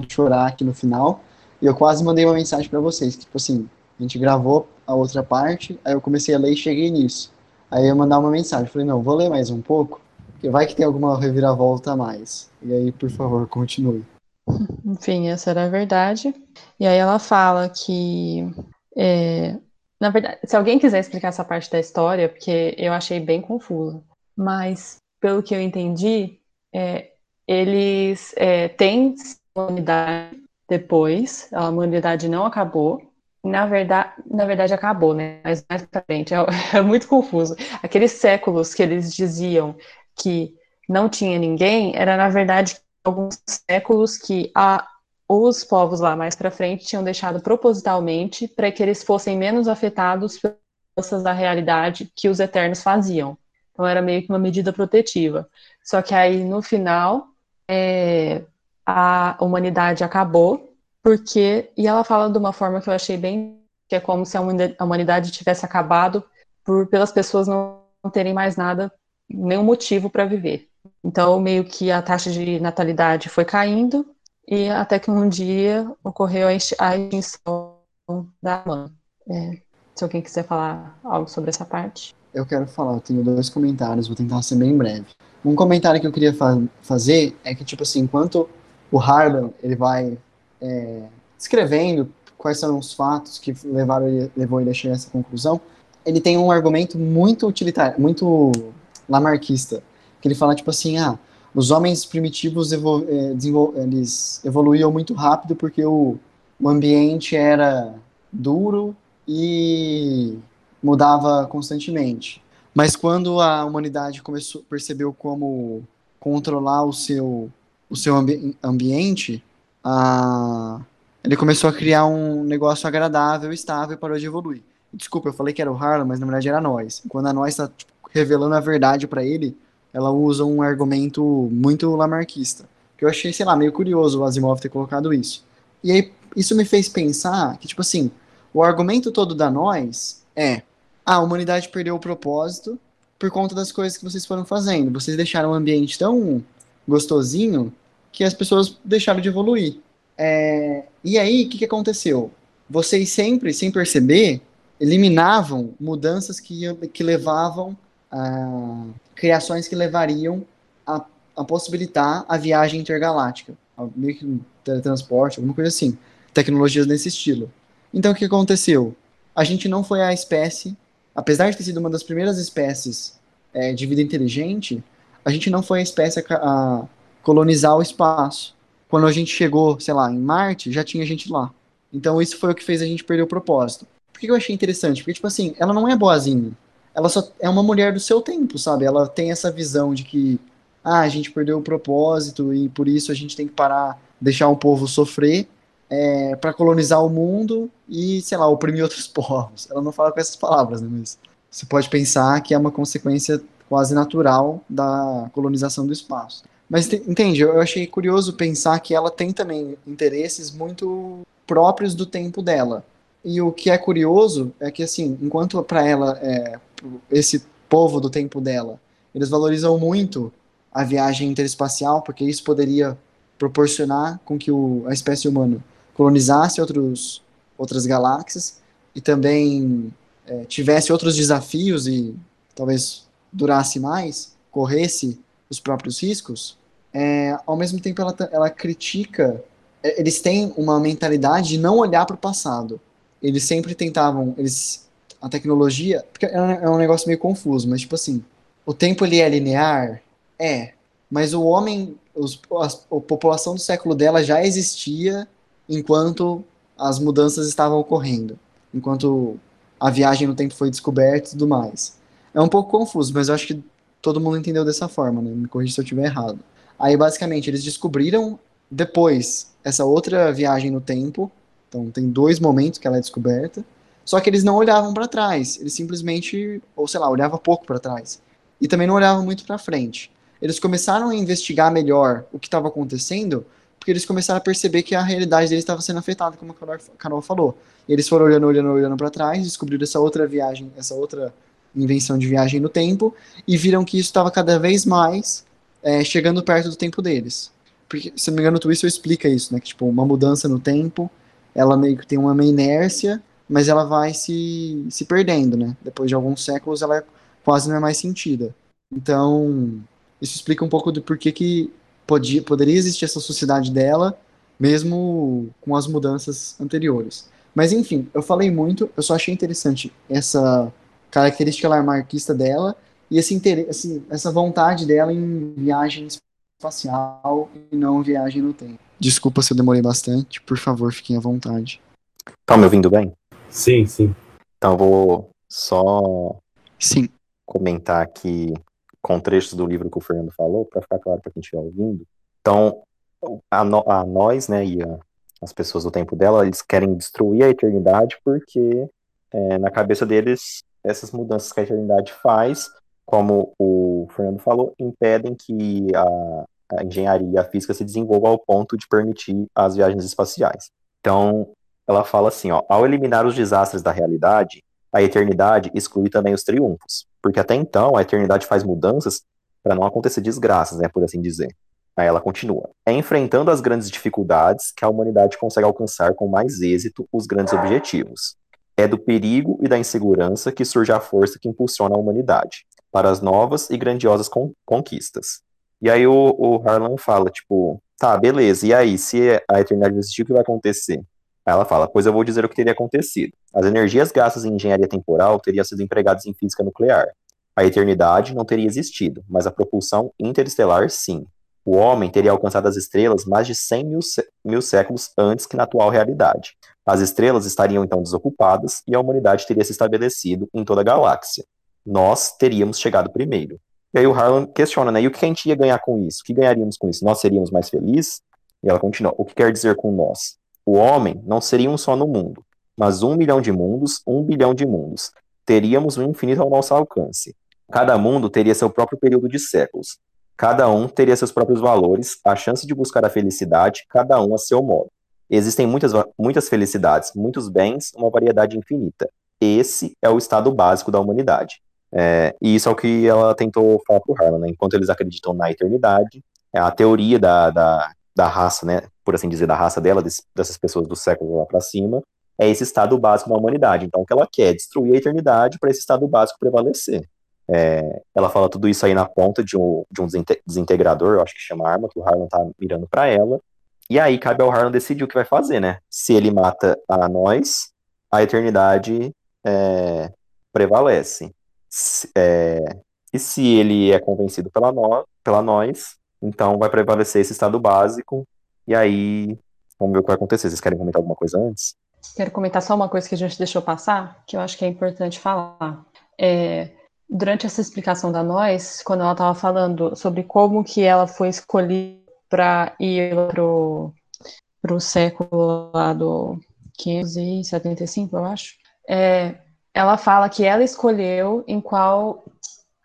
B: chorar aqui no final. E eu quase mandei uma mensagem para vocês, que, tipo assim, a gente gravou a outra parte, aí eu comecei a ler e cheguei nisso. Aí eu mandar uma mensagem, falei, não, vou ler mais um pouco, vai que tem alguma reviravolta a mais. E aí, por favor, continue.
A: Enfim, essa era a verdade. E aí ela fala que é, na verdade, se alguém quiser explicar essa parte da história, porque eu achei bem confusa mas pelo que eu entendi, é, eles é, têm humanidade depois, a humanidade não acabou. Na verdade, na verdade acabou, né? Mas mais pra frente, é, é muito confuso. Aqueles séculos que eles diziam que não tinha ninguém, era na verdade alguns séculos que a, os povos lá mais para frente tinham deixado propositalmente para que eles fossem menos afetados pelas da realidade que os eternos faziam. Então era meio que uma medida protetiva. Só que aí no final é, a humanidade acabou porque e ela fala de uma forma que eu achei bem que é como se a humanidade tivesse acabado por pelas pessoas não terem mais nada, nenhum motivo para viver. Então meio que a taxa de natalidade foi caindo e até que um dia ocorreu a extinção da mãe. É, se alguém quiser falar algo sobre essa parte
B: eu quero falar, eu tenho dois comentários, vou tentar ser bem breve. Um comentário que eu queria fa fazer é que, tipo assim, enquanto o Harlan, ele vai é, escrevendo quais são os fatos que levaram ele, levou ele a chegar a essa conclusão, ele tem um argumento muito utilitário, muito lamarquista, que ele fala, tipo assim, ah, os homens primitivos evol é, eles evoluíam muito rápido porque o, o ambiente era duro e mudava constantemente. Mas quando a humanidade começou, percebeu como controlar o seu, o seu ambi ambiente, a, ele começou a criar um negócio agradável, estável e parou de evoluir. Desculpa, eu falei que era o Harlan, mas na verdade era nós. Quando a nós está tipo, revelando a verdade para ele, ela usa um argumento muito lamarquista. Que eu achei, sei lá, meio curioso o Asimov ter colocado isso. E aí, isso me fez pensar que, tipo assim, o argumento todo da nós é a humanidade perdeu o propósito por conta das coisas que vocês foram fazendo. Vocês deixaram um ambiente tão gostosinho que as pessoas deixaram de evoluir. É, e aí, o que, que aconteceu? Vocês sempre, sem perceber, eliminavam mudanças que, que levavam a criações que levariam a, a possibilitar a viagem intergaláctica, meio que teletransporte, alguma coisa assim, tecnologias desse estilo. Então, o que aconteceu? A gente não foi a espécie apesar de ter sido uma das primeiras espécies é, de vida inteligente, a gente não foi a espécie a, a, colonizar o espaço. Quando a gente chegou, sei lá, em Marte, já tinha gente lá. Então isso foi o que fez a gente perder o propósito. Por que eu achei interessante? Porque, tipo assim, ela não é boazinha. Ela só é uma mulher do seu tempo, sabe? Ela tem essa visão de que, ah, a gente perdeu o propósito e por isso a gente tem que parar, deixar o povo sofrer. é, para colonizar o mundo e, sei lá, oprimir outros povos. Ela não fala com essas palavras, né? Mas você pode pensar que é uma consequência quase natural da colonização do espaço. Mas entende, eu achei curioso pensar que ela tem também interesses muito próprios do tempo dela. E o que é curioso é que, assim, enquanto para ela, é, esse povo do tempo dela, eles valorizam muito a viagem interespacial, porque isso poderia proporcionar com que o, a espécie humana colonizasse outros, outras galáxias e também é, tivesse outros desafios e talvez durasse mais, corresse os próprios riscos, é, ao mesmo tempo ela, ela critica, é, eles têm uma mentalidade de não olhar para o passado. Eles sempre tentavam, eles, a tecnologia, porque é, é um negócio meio confuso, mas tipo assim, o tempo ele é linear? É, mas o homem, os, a, a população do século dela já existia enquanto as mudanças estavam ocorrendo, enquanto a viagem no tempo foi descoberta e tudo mais. É um pouco confuso, mas eu acho que todo mundo entendeu dessa forma, né? Me corrija se eu estiver errado. Aí, basicamente, eles descobriram depois essa outra viagem no tempo. Então, tem dois momentos que ela é descoberta. Só que eles não olhavam para trás. Eles simplesmente, ou sei lá, olhavam pouco para trás. E também não olhavam muito para frente. Eles começaram a investigar melhor o que estava acontecendo porque eles começaram a perceber que a realidade deles estava sendo afetada, como a Carol falou. E eles foram olhando, olhando, olhando para trás, descobriram essa outra viagem, essa outra invenção de viagem no tempo, e viram que isso estava cada vez mais é, chegando perto do tempo deles. Porque, se não me engano, o Twister explica isso, né? Que, tipo, uma mudança no tempo, ela meio que tem uma inércia, mas ela vai se, se perdendo, né? Depois de alguns séculos, ela quase não é mais sentida. Então, isso explica um pouco do porquê que podia, poderia existir essa sociedade dela, mesmo com as mudanças anteriores. Mas enfim, eu falei muito, eu só achei interessante essa característica lamarquista dela e esse interesse, assim, essa vontade dela em viagem espacial e não viagem no tempo. Desculpa se eu demorei bastante, por favor, fiquem à vontade.
E: Tá me ouvindo bem?
D: Sim, sim.
E: Então vou só
B: sim.
E: comentar aqui com trechos do livro que o Fernando falou, para ficar claro para quem estiver ouvindo. Então, a, no, a nós, né, e a, as pessoas do tempo dela, eles querem destruir a eternidade porque é, na cabeça deles essas mudanças que a eternidade faz, como o Fernando falou, impedem que a, a engenharia a física se desenvolvam ao ponto de permitir as viagens espaciais. Então, ela fala assim, ó, ao eliminar os desastres da realidade, a eternidade exclui também os triunfos, porque até então a eternidade faz mudanças para não acontecer desgraças, né, por assim dizer. Aí ela continua: é enfrentando as grandes dificuldades que a humanidade consegue alcançar com mais êxito os grandes objetivos. É do perigo e da insegurança que surge a força que impulsiona a humanidade para as novas e grandiosas con conquistas. E aí o, o Harlan fala, tipo, tá, beleza, e aí, se a eternidade existir, o que vai acontecer? Aí ela fala, pois eu vou dizer o que teria acontecido. As energias gastas em engenharia temporal teriam sido empregadas em física nuclear. A eternidade não teria existido, mas a propulsão interestelar sim. O homem teria alcançado as estrelas mais de 100 mil, mil séculos antes que na atual realidade. As estrelas estariam então desocupadas e a humanidade teria se estabelecido em toda a galáxia. Nós teríamos chegado primeiro. E aí o Harlan questiona, né? E o que a gente ia ganhar com isso? O que ganharíamos com isso? Nós seríamos mais felizes? E ela continua: o que quer dizer com nós? O homem não seria um só no mundo, mas um milhão de mundos, um bilhão de mundos. Teríamos um infinito ao nosso alcance. Cada mundo teria seu próprio período de séculos. Cada um teria seus próprios valores, a chance de buscar a felicidade, cada um a seu modo. Existem muitas, muitas felicidades, muitos bens, uma variedade infinita. Esse é o estado básico da humanidade. É, e isso é o que ela tentou falar para o Harlan, né? Enquanto eles acreditam na eternidade, é a teoria da, da, da raça, né, por assim dizer, da raça dela, dessas pessoas do século lá para cima, é esse estado básico da humanidade. Então, o que ela quer é destruir a eternidade para esse estado básico prevalecer. É, ela fala tudo isso aí na ponta de um, de um desintegrador, eu acho que chama arma, que o Harlan tá mirando para ela. E aí cabe ao Harlan decidir o que vai fazer, né? Se ele mata a nós, a eternidade é, prevalece. É, e se ele é convencido pela, no, pela nós, então vai prevalecer esse estado básico, e aí vamos ver o que vai acontecer. Vocês querem comentar alguma coisa antes?
A: Quero comentar só uma coisa que a gente deixou passar, que eu acho que é importante falar. É, durante essa explicação da nós, quando ela estava falando sobre como que ela foi escolhida para ir para o século lá do 575, eu acho, é, ela fala que ela escolheu em qual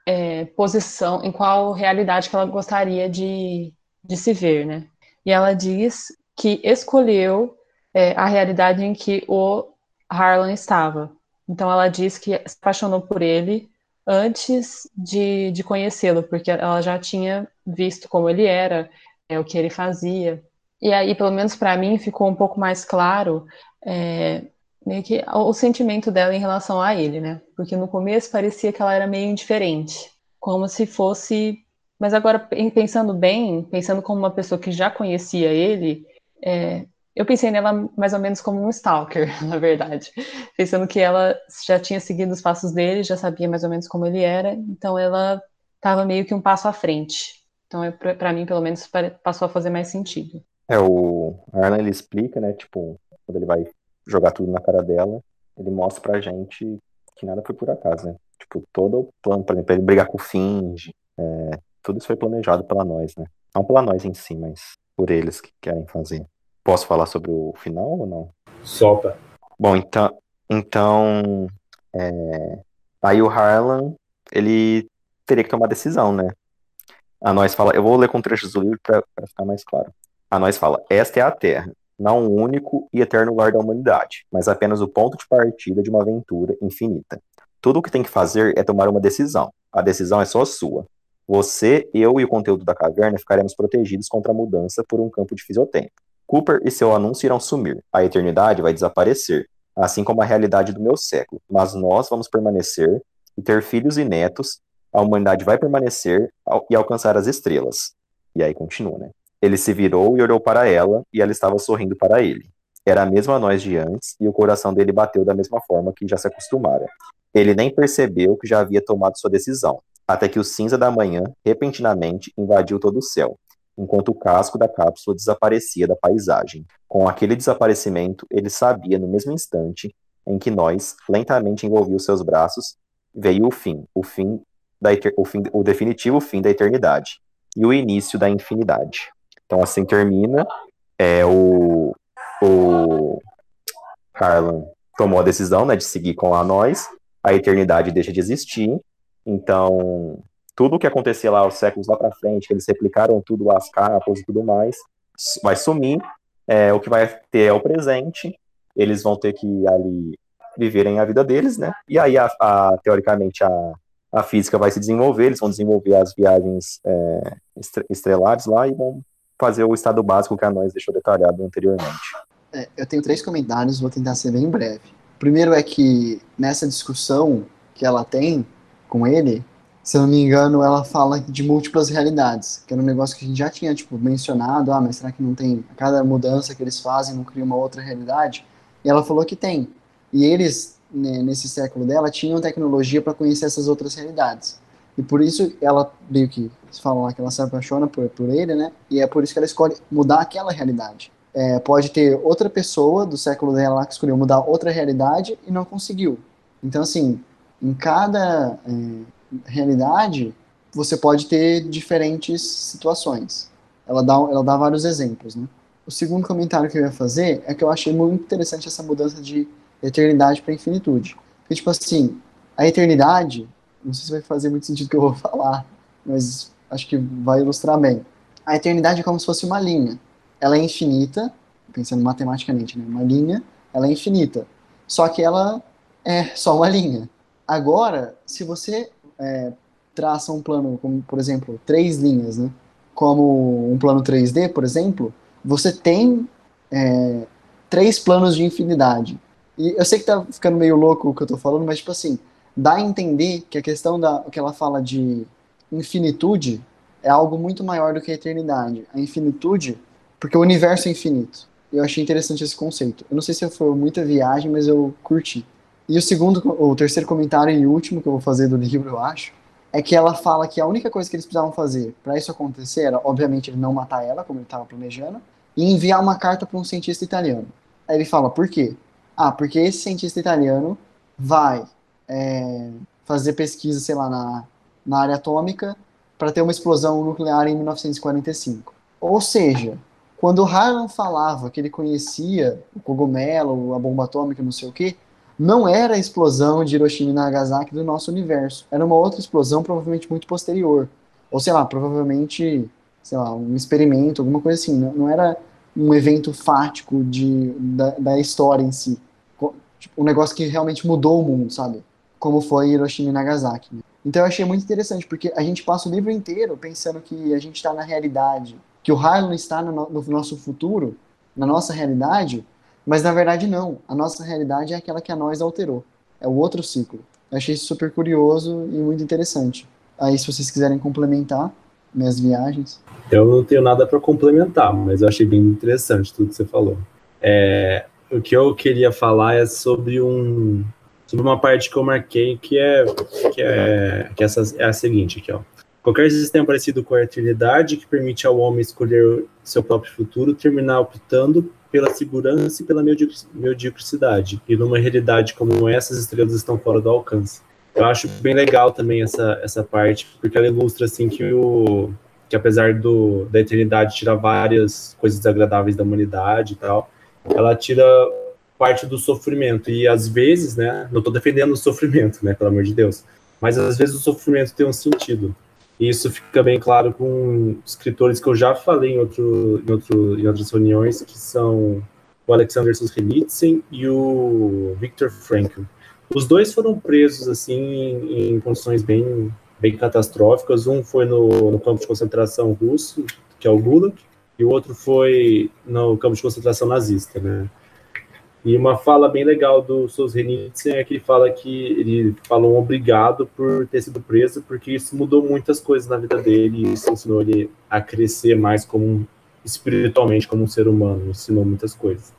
A: é, posição, em qual realidade que ela gostaria de, de se ver, né? E ela diz que escolheu é, a realidade em que o Harlan estava. Então ela diz que se apaixonou por ele antes de, de conhecê-lo, porque ela já tinha visto como ele era, é, o que ele fazia. E aí, pelo menos para mim, ficou um pouco mais claro é, meio que o sentimento dela em relação a ele, né? Porque no começo parecia que ela era meio indiferente, como se fosse. Mas agora, pensando bem, pensando como uma pessoa que já conhecia ele, é, eu pensei nela mais ou menos como um stalker, na verdade. Pensando que ela já tinha seguido os passos dele, já sabia mais ou menos como ele era, então ela estava meio que um passo à frente. Então, é, para mim, pelo menos, passou a fazer mais sentido.
E: É, o Arna, ele explica, né, tipo, quando ele vai jogar tudo na cara dela, ele mostra pra gente que nada foi por acaso, né? Tipo, todo o plano, por exemplo, ele brigar com o Finge, é, tudo isso foi planejado pela nós, né? Não pela nós em si, mas por eles que querem fazer. Posso falar sobre o final ou não?
D: Solta.
E: Bom, então, então é, aí o Harlan, ele teria que tomar decisão, né? A nós fala, eu vou ler com trechos do livro para ficar mais claro. A nós fala, esta é a Terra, não o único e eterno lar da humanidade, mas apenas o ponto de partida de uma aventura infinita. Tudo o que tem que fazer é tomar uma decisão. A decisão é só sua. Você, eu e o conteúdo da caverna ficaremos protegidos contra a mudança por um campo de fisiotempo. Cooper e seu anúncio irão sumir. A eternidade vai desaparecer, assim como a realidade do meu século. Mas nós vamos permanecer e ter filhos e netos. A humanidade vai permanecer e alcançar as estrelas. E aí continua, né? Ele se virou e olhou para ela, e ela estava sorrindo para ele. Era a mesma nós de antes, e o coração dele bateu da mesma forma que já se acostumara. Ele nem percebeu que já havia tomado sua decisão, até que o cinza da manhã, repentinamente, invadiu todo o céu enquanto o casco da cápsula desaparecia da paisagem. Com aquele desaparecimento, ele sabia no mesmo instante em que nós lentamente envolviu seus braços, veio o fim, o fim da o, fim, o definitivo fim da eternidade e o início da infinidade. Então assim termina. É o o Harlan tomou a decisão, né, de seguir com a nós. A eternidade deixa de existir. Então tudo o que acontecia lá os séculos lá para frente, que eles replicaram tudo as capas e tudo mais, vai sumir. É, o que vai ter é o presente. Eles vão ter que ali viverem a vida deles, né? E aí, a, a, teoricamente, a, a física vai se desenvolver, eles vão desenvolver as viagens é, estrelares lá e vão fazer o estado básico que a nós deixou detalhado anteriormente.
B: É, eu tenho três comentários, vou tentar ser bem breve. Primeiro é que nessa discussão que ela tem com ele, se eu não me engano, ela fala de múltiplas realidades, que era um negócio que a gente já tinha, tipo, mencionado, ah, mas será que não tem, a cada mudança que eles fazem não cria uma outra realidade? E ela falou que tem. E eles, né, nesse século dela, tinham tecnologia para conhecer essas outras realidades. E por isso ela, meio que, fala lá que ela se apaixona por, por ele, né, e é por isso que ela escolhe mudar aquela realidade. É, pode ter outra pessoa do século dela lá que escolheu mudar outra realidade e não conseguiu. Então, assim, em cada... É, realidade, você pode ter diferentes situações. Ela dá, ela dá vários exemplos, né? O segundo comentário que eu ia fazer é que eu achei muito interessante essa mudança de eternidade para infinitude. Porque, tipo assim, a eternidade, não sei se vai fazer muito sentido o que eu vou falar, mas acho que vai ilustrar bem. A eternidade é como se fosse uma linha. Ela é infinita, pensando matematicamente, né? Uma linha, ela é infinita. Só que ela é só uma linha. Agora, se você é, traça um plano, como por exemplo, três linhas, né? como um plano 3D, por exemplo, você tem é, três planos de infinidade. E eu sei que tá ficando meio louco o que eu tô falando, mas tipo assim, dá a entender que a questão da que ela fala de infinitude é algo muito maior do que a eternidade. A infinitude, porque o universo é infinito. Eu achei interessante esse conceito. Eu não sei se foi muita viagem, mas eu curti. E o segundo, o terceiro comentário e último que eu vou fazer do livro, eu acho, é que ela fala que a única coisa que eles precisavam fazer para isso acontecer era, obviamente, ele não matar ela, como ele estava planejando, e enviar uma carta para um cientista italiano. Aí ele fala, por quê? Ah, porque esse cientista italiano vai é, fazer pesquisa, sei lá, na, na área atômica para ter uma explosão nuclear em 1945. Ou seja, quando Harlan falava que ele conhecia o cogumelo, a bomba atômica, não sei o quê, não era a explosão de Hiroshima e Nagasaki do nosso universo. Era uma outra explosão, provavelmente muito posterior. Ou sei lá, provavelmente, sei lá, um experimento, alguma coisa assim. Não, não era um evento fático de, da, da história em si. Tipo, um negócio que realmente mudou o mundo, sabe? Como foi Hiroshima e Nagasaki. Então eu achei muito interessante, porque a gente passa o livro inteiro pensando que a gente está na realidade, que o Harlan está no, no nosso futuro, na nossa realidade, mas na verdade não. A nossa realidade é aquela que a nós alterou. É o outro ciclo. Eu achei isso super curioso e muito interessante. Aí, se vocês quiserem complementar minhas viagens.
D: Eu não tenho nada para complementar, mas eu achei bem interessante tudo que você falou. É, o que eu queria falar é sobre um sobre uma parte que eu marquei que é que é que essa é a seguinte aqui, ó. Qualquer sistema parecido com a eternidade que permite ao homem escolher seu próprio futuro terminar optando pela segurança e pela mediocridade. E numa realidade como essa, as estrelas estão fora do alcance. Eu acho bem legal também essa, essa parte, porque ela ilustra assim que o que apesar do, da eternidade tirar várias coisas desagradáveis da humanidade e tal, ela tira parte do sofrimento e às vezes, né, não estou defendendo o sofrimento, né, pelo amor de Deus, mas às vezes o sofrimento tem um sentido. E isso fica bem claro com escritores que eu já falei em, outro, em, outro, em outras reuniões, que são o Alexander Solzhenitsyn e o Viktor Frankl. Os dois foram presos assim em, em condições bem, bem catastróficas. Um foi no, no, campo de concentração russo, que é o Gulag, e o outro foi no campo de concentração nazista, né? E uma fala bem legal do Solzhenitsyn é que ele fala que ele falou um obrigado por ter sido preso, porque isso mudou muitas coisas na vida dele e isso ensinou ele a crescer mais como espiritualmente como um ser humano, ensinou muitas coisas.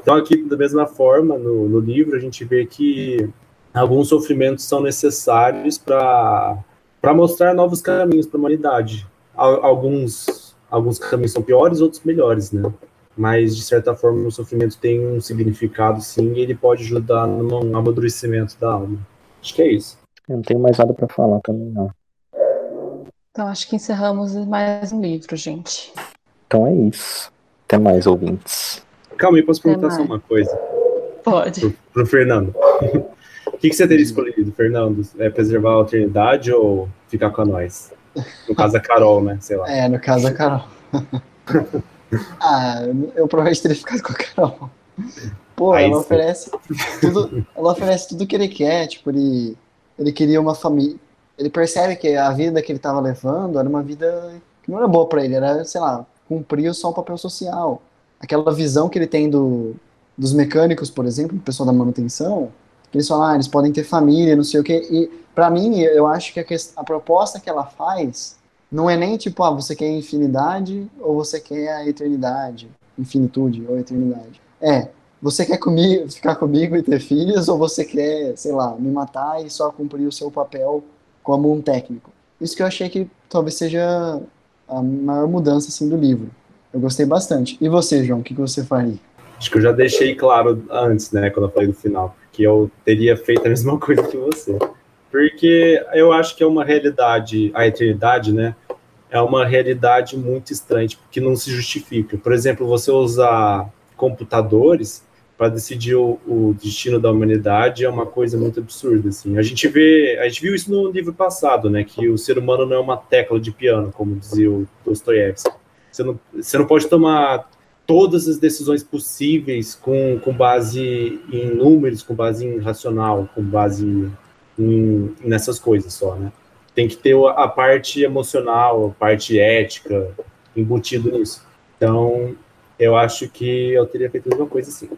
D: Então aqui da mesma forma no, no livro a gente vê que alguns sofrimentos são necessários para mostrar novos caminhos para a humanidade. Alguns alguns caminhos são piores, outros melhores, né? Mas de certa forma o sofrimento tem um significado sim e ele pode ajudar no amadurecimento da alma. Acho que é isso.
E: Eu não tenho mais nada para falar também não.
A: Então acho que encerramos mais um livro, gente.
E: Então é isso. Até mais ouvintes.
D: Calma aí, posso perguntar só uma coisa?
A: Pode.
D: Pro, pro Fernando. o que, que você teria escolhido, Fernando? É preservar a alternidade ou ficar com a nós? No caso a Carol, né? Sei lá.
B: É, no caso a Carol. Ah, eu provavelmente teria ficado com a Carol. Pô, ela oferece tudo, ela oferece tudo que ele quer, tipo, ele, ele queria uma família. Ele percebe que a vida que ele estava levando era uma vida que não era boa para ele, era, sei lá, cumprir só um papel social. Aquela visão que ele tem do, dos mecânicos, por exemplo, do pessoal da manutenção, que eles falam, ah, eles podem ter família, não sei o quê. E para mim, eu acho que a, a proposta que ela faz não é nem tipo, ah, você quer infinidade ou você quer a eternidade, infinitude ou eternidade. É, você quer comigo, ficar comigo e ter filhos ou você quer, sei lá, me matar e só cumprir o seu papel como um técnico. Isso que eu achei que talvez seja a maior mudança assim do livro. Eu gostei bastante. E você, João, o que, que você faria?
D: Acho que eu já deixei claro antes, né, quando eu falei do final, que eu teria feito a mesma coisa que você. Porque eu acho que é uma realidade, a eternidade, né? É uma realidade muito estranha, que não se justifica. Por exemplo, você usar computadores para decidir o, o, destino da humanidade é uma coisa muito absurda, assim. A gente vê, a gente viu isso no livro passado, né? Que o ser humano não é uma tecla de piano, como dizia o Dostoiévski. Você não, você não pode tomar todas as decisões possíveis com, com base em números, com base em racional, com base em, nessas coisas só, né? Tem que ter a parte emocional, a parte ética embutido nisso. Então, eu acho que eu teria feito a mesma coisa assim.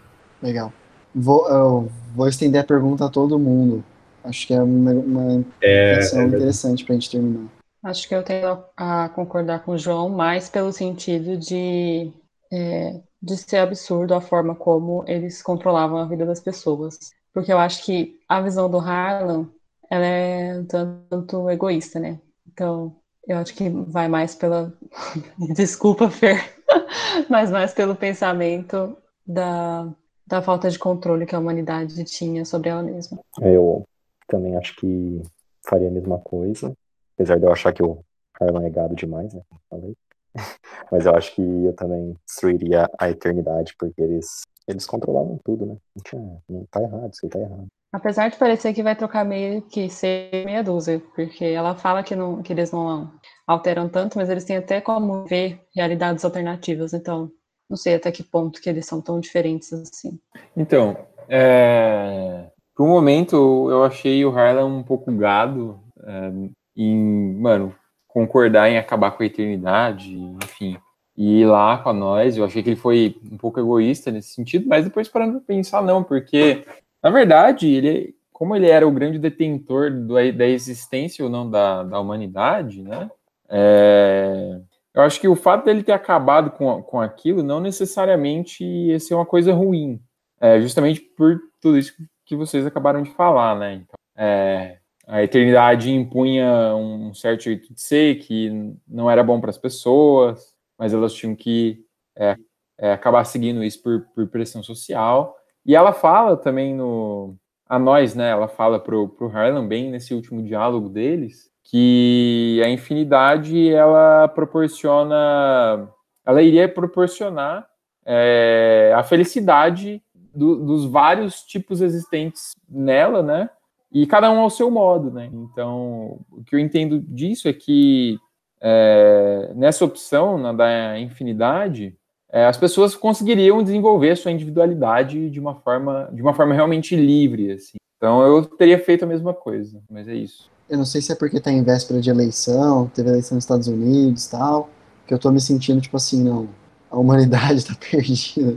B: Legal. Vou, eu vou estender a pergunta a todo mundo. Acho que é uma, uma é, é interessante para a gente terminar.
A: Acho que eu tenho a concordar com o João mais pelo sentido de, é, de ser absurdo a forma como eles controlavam a vida das pessoas porque eu acho que a visão do Harlan ela é um tanto egoísta, né? Então, eu acho que vai mais pela. Desculpa, Fer, mas mais pelo pensamento da, da falta de controle que a humanidade tinha sobre ela mesma.
E: Eu também acho que faria a mesma coisa, apesar de eu achar que o Harlan é gado demais, né? Falei. Mas eu acho que eu também destruiria a eternidade, porque eles, eles controlavam tudo, né? Não, tinha, não tá errado, isso aí tá errado.
A: Apesar de parecer que vai trocar meio que ser meia dúzia, porque ela fala que, não, que eles não alteram tanto, mas eles têm até como ver realidades alternativas, então não sei até que ponto que eles são tão diferentes assim.
C: Então, é... por um momento eu achei o Harlan um pouco gado é, em, mano, concordar em acabar com a eternidade, enfim, e ir lá com a nós. Eu achei que ele foi um pouco egoísta nesse sentido, mas depois parando para pensar, não, porque na verdade, ele, como ele era o grande detentor do, da existência ou não da, da humanidade, né? É, eu acho que o fato dele ter acabado com, com aquilo não necessariamente ia ser uma coisa ruim, é, justamente por tudo isso que vocês acabaram de falar, né? Então, é, a eternidade impunha um certo jeito de ser que não era bom para as pessoas, mas elas tinham que é, é, acabar seguindo isso por, por pressão social. E ela fala também no. A nós, né? Ela fala pro, pro Harlan bem nesse último diálogo deles que a infinidade ela proporciona. Ela iria proporcionar é, a felicidade do, dos vários tipos existentes nela, né? E cada um ao seu modo, né? Então, o que eu entendo disso é que é, nessa opção na, da infinidade, é, as pessoas conseguiriam desenvolver sua individualidade de uma forma, de uma forma realmente livre, assim. Então eu teria feito a mesma coisa, mas é isso.
B: Eu não sei se é porque tá em véspera de eleição, teve eleição nos Estados Unidos tal, que eu tô me sentindo tipo assim, não, a humanidade tá perdida.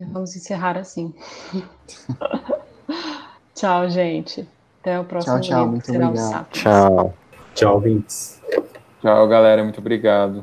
A: Vamos encerrar assim. tchau, gente. Até o próximo
B: Tchau, tchau, muito obrigado.
E: Tchau.
D: Tchau, Vintes.
C: Tchau, galera, muito obrigado.